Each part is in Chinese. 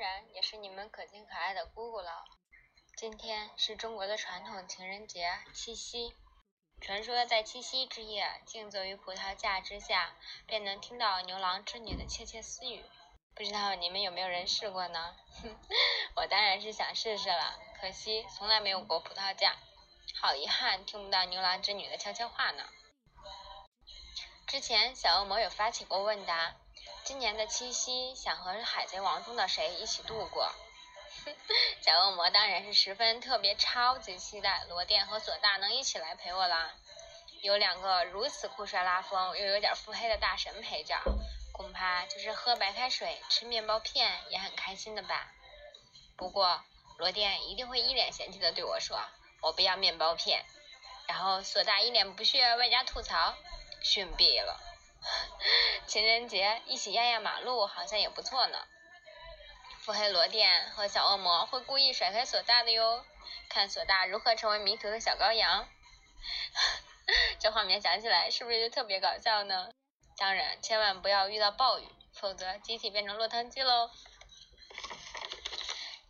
然也是你们可亲可爱的姑姑了。今天是中国的传统情人节七夕，传说在七夕之夜，静坐于葡萄架之下，便能听到牛郎织女的窃窃私语。不知道你们有没有人试过呢？我当然是想试试了，可惜从来没有过葡萄架，好遗憾听不到牛郎织女的悄悄话呢。之前小恶魔有发起过问答，今年的七夕想和海贼王中的谁一起度过？小恶魔当然是十分特别超级期待罗电和索大能一起来陪我啦！有两个如此酷帅拉风又有点腹黑的大神陪着。恐怕就是喝白开水、吃面包片也很开心的吧。不过罗电一定会一脸嫌弃的对我说：“我不要面包片。”然后索大一脸不屑，外加吐槽：“逊毙了！情人节一起压压马路好像也不错呢。”腹黑罗电和小恶魔会故意甩开索大的哟，看索大如何成为迷途的小羔羊。这画面想起来是不是就特别搞笑呢？当然，千万不要遇到暴雨，否则集体变成落汤鸡喽。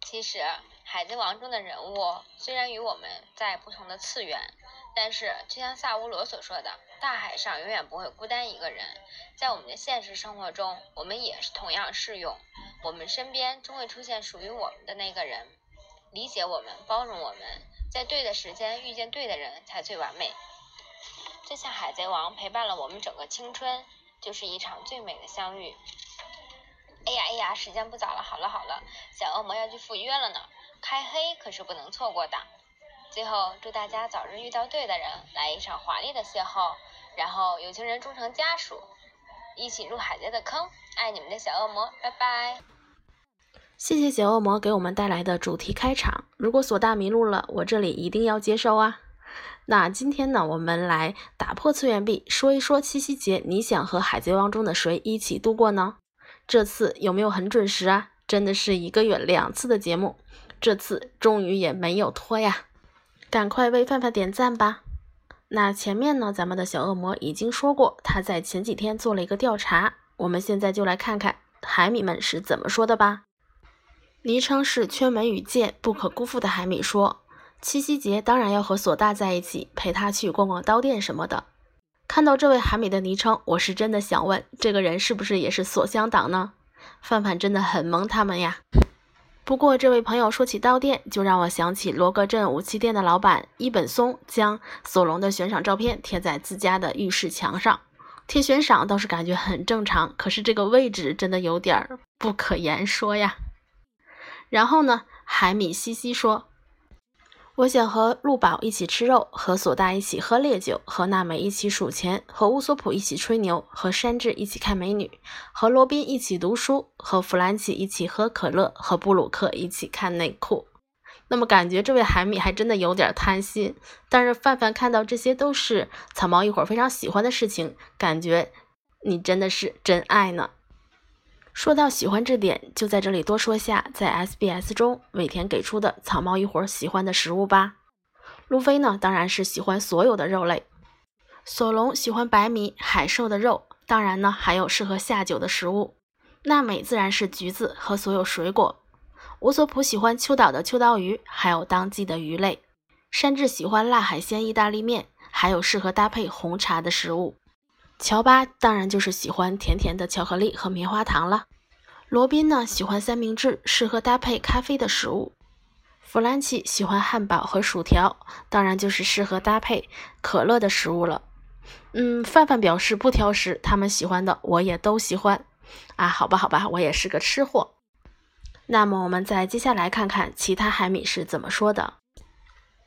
其实，海贼王中的人物虽然与我们在不同的次元，但是就像萨乌罗所说的，大海上永远不会孤单一个人。在我们的现实生活中，我们也是同样适用。我们身边终会出现属于我们的那个人，理解我们，包容我们，在对的时间遇见对的人才最完美。就像海贼王陪伴了我们整个青春。就是一场最美的相遇。哎呀哎呀，时间不早了，好了好了，小恶魔要去赴约了呢，开黑可是不能错过的。最后祝大家早日遇到对的人，来一场华丽的邂逅，然后有情人终成家属，一起入海贼的坑。爱你们的小恶魔，拜拜。谢谢小恶魔给我们带来的主题开场。如果索大迷路了，我这里一定要接收啊。那今天呢，我们来打破次元壁，说一说七夕节，你想和海贼王中的谁一起度过呢？这次有没有很准时啊？真的是一个月两次的节目，这次终于也没有拖呀！赶快为范范点赞吧。那前面呢，咱们的小恶魔已经说过，他在前几天做了一个调查，我们现在就来看看海米们是怎么说的吧。昵称是圈门与剑不可辜负的海米说。七夕节当然要和索大在一起，陪他去逛逛刀店什么的。看到这位海米的昵称，我是真的想问，这个人是不是也是索香党呢？范范真的很萌他们呀。不过这位朋友说起刀店，就让我想起罗格镇武器店的老板伊本松将索隆的悬赏照片贴在自家的浴室墙上。贴悬赏倒是感觉很正常，可是这个位置真的有点不可言说呀。然后呢，海米西西说。我想和陆宝一起吃肉，和索大一起喝烈酒，和娜美一起数钱，和乌索普一起吹牛，和山治一起看美女，和罗宾一起读书，和弗兰奇一起喝可乐，和布鲁克一起看内裤。那么感觉这位海米还真的有点贪心，但是范范看到这些都是草帽一伙非常喜欢的事情，感觉你真的是真爱呢。说到喜欢这点，就在这里多说下，在 SBS 中尾田给出的草帽一伙喜欢的食物吧。路飞呢，当然是喜欢所有的肉类；索隆喜欢白米、海兽的肉，当然呢还有适合下酒的食物。娜美自然是橘子和所有水果。乌索普喜欢秋岛的秋刀鱼，还有当季的鱼类。山治喜欢辣海鲜意大利面，还有适合搭配红茶的食物。乔巴当然就是喜欢甜甜的巧克力和棉花糖了。罗宾呢喜欢三明治，适合搭配咖啡的食物。弗兰奇喜欢汉堡和薯条，当然就是适合搭配可乐的食物了。嗯，范范表示不挑食，他们喜欢的我也都喜欢。啊，好吧，好吧，我也是个吃货。那么我们再接下来看看其他海米是怎么说的。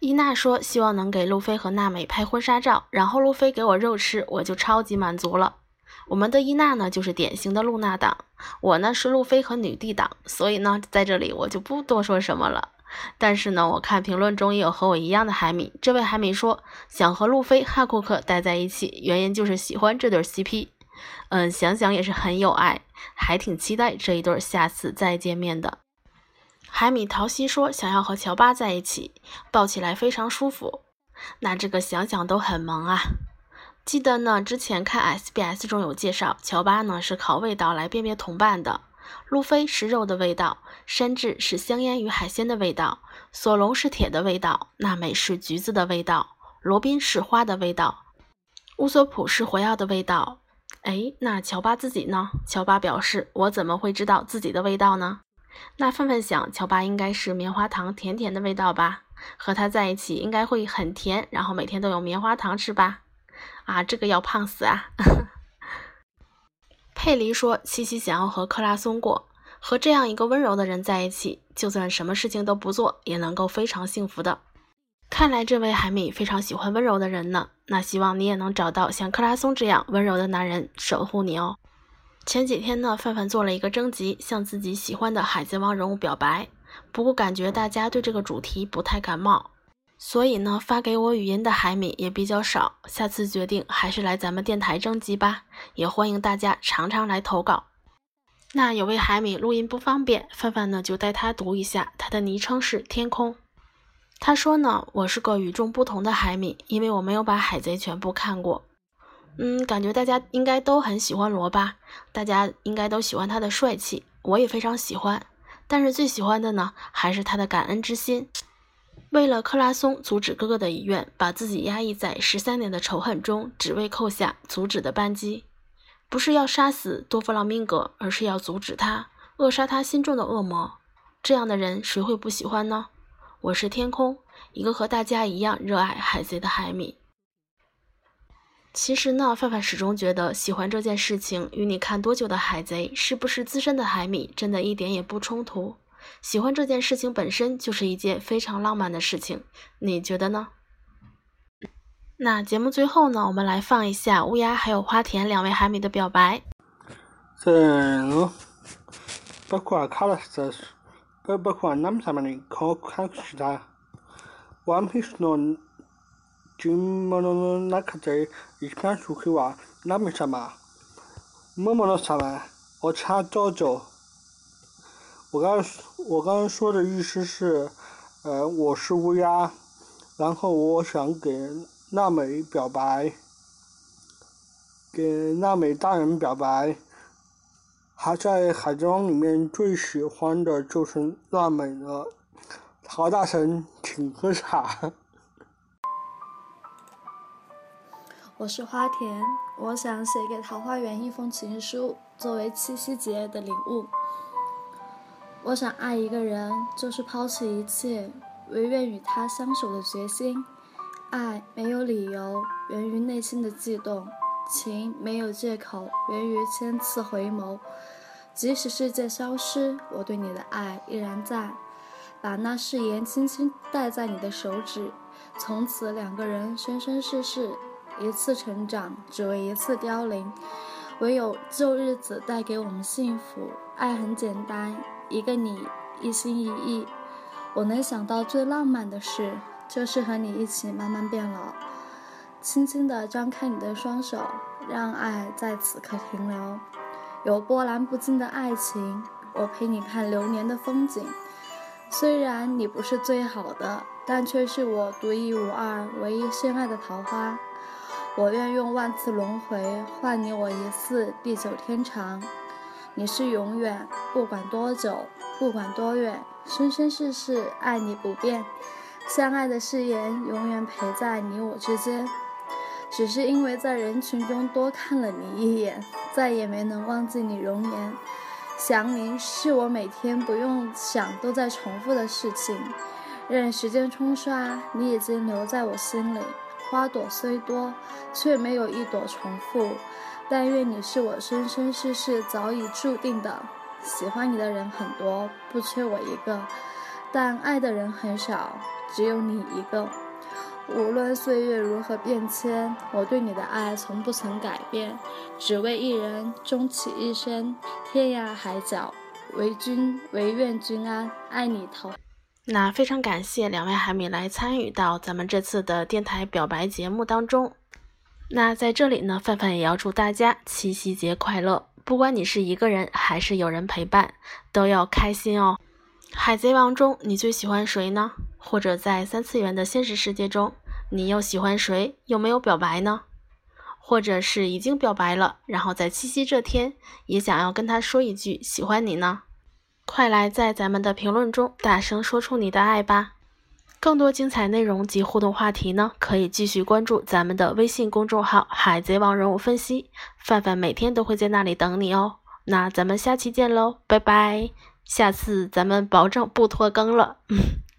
伊娜说：“希望能给路飞和娜美拍婚纱照，然后路飞给我肉吃，我就超级满足了。”我们的伊娜呢，就是典型的露娜党，我呢是路飞和女帝党，所以呢，在这里我就不多说什么了。但是呢，我看评论中也有和我一样的海米，这位海米说想和路飞、汉库克待在一起，原因就是喜欢这对 CP。嗯，想想也是很有爱，还挺期待这一对下次再见面的。海米桃西说：“想要和乔巴在一起，抱起来非常舒服。”那这个想想都很萌啊！记得呢，之前看 SBS 中有介绍，乔巴呢是靠味道来辨别同伴的。路飞是肉的味道，山治是香烟与海鲜的味道，索隆是铁的味道，娜美是橘子的味道，罗宾是花的味道，乌索普是火药的味道。哎，那乔巴自己呢？乔巴表示：“我怎么会知道自己的味道呢？”那范范想，乔巴应该是棉花糖甜甜的味道吧？和他在一起应该会很甜，然后每天都有棉花糖吃吧？啊，这个要胖死啊！佩里说：“七七想要和克拉松过，和这样一个温柔的人在一起，就算什么事情都不做，也能够非常幸福的。”看来这位海米非常喜欢温柔的人呢。那希望你也能找到像克拉松这样温柔的男人守护你哦。前几天呢，范范做了一个征集，向自己喜欢的海贼王人物表白。不过感觉大家对这个主题不太感冒，所以呢，发给我语音的海米也比较少。下次决定还是来咱们电台征集吧，也欢迎大家常常来投稿。那有位海米录音不方便，范范呢就带他读一下，他的昵称是天空。他说呢，我是个与众不同的海米，因为我没有把海贼全部看过。嗯，感觉大家应该都很喜欢罗巴，大家应该都喜欢他的帅气，我也非常喜欢。但是最喜欢的呢，还是他的感恩之心。为了克拉松阻止哥哥的遗愿，把自己压抑在十三年的仇恨中，只为扣下阻止的扳机。不是要杀死多弗朗明哥，而是要阻止他，扼杀他心中的恶魔。这样的人，谁会不喜欢呢？我是天空，一个和大家一样热爱海贼的海米。其实呢，范范始终觉得喜欢这件事情与你看多久的海贼，是不是资深的海米，真的一点也不冲突。喜欢这件事情本身就是一件非常浪漫的事情，你觉得呢？那节目最后呢，我们来放一下乌鸦还有花田两位海米的表白。嗯，包君莫多洛娜克德，你出去玩，那么什么？那么的啥呢？我掐着。我刚我刚说的意思是，呃，我是乌鸦，然后我想给娜美表白。给娜美大人表白，还在海贼王里面最喜欢的就是娜美了。好大神，请喝茶。我是花田，我想写给桃花源一封情书，作为七夕节的礼物。我想爱一个人，就是抛弃一切，唯愿与他相守的决心。爱没有理由，源于内心的悸动。情没有借口，源于千次回眸。即使世界消失，我对你的爱依然在。把那誓言轻轻戴在你的手指，从此两个人生生世世，一次成长，只为一次凋零。唯有旧日子带给我们幸福。爱很简单，一个你，一心一意。我能想到最浪漫的事，就是和你一起慢慢变老。轻轻地张开你的双手，让爱在此刻停留。有波澜不惊的爱情，我陪你看流年的风景。虽然你不是最好的，但却是我独一无二、唯一深爱的桃花。我愿用万次轮回换你我一次地久天长。你是永远，不管多久，不管多远，生生世世爱你不变。相爱的誓言永远陪在你我之间。只是因为在人群中多看了你一眼，再也没能忘记你容颜。想你是我每天不用想都在重复的事情。任时间冲刷，你已经留在我心里。花朵虽多，却没有一朵重复。但愿你是我生生世世早已注定的。喜欢你的人很多，不缺我一个，但爱的人很少，只有你一个。无论岁月如何变迁，我对你的爱从不曾改变，只为一人，终其一生，天涯海角，唯君唯愿君安，爱你桃。那非常感谢两位海米来参与到咱们这次的电台表白节目当中。那在这里呢，范范也要祝大家七夕节快乐，不管你是一个人还是有人陪伴，都要开心哦。海贼王中你最喜欢谁呢？或者在三次元的现实世界中？你又喜欢谁？有没有表白呢？或者是已经表白了，然后在七夕这天也想要跟他说一句喜欢你呢？快来在咱们的评论中大声说出你的爱吧！更多精彩内容及互动话题呢，可以继续关注咱们的微信公众号“海贼王人物分析”，范范每天都会在那里等你哦。那咱们下期见喽，拜拜！下次咱们保证不拖更了。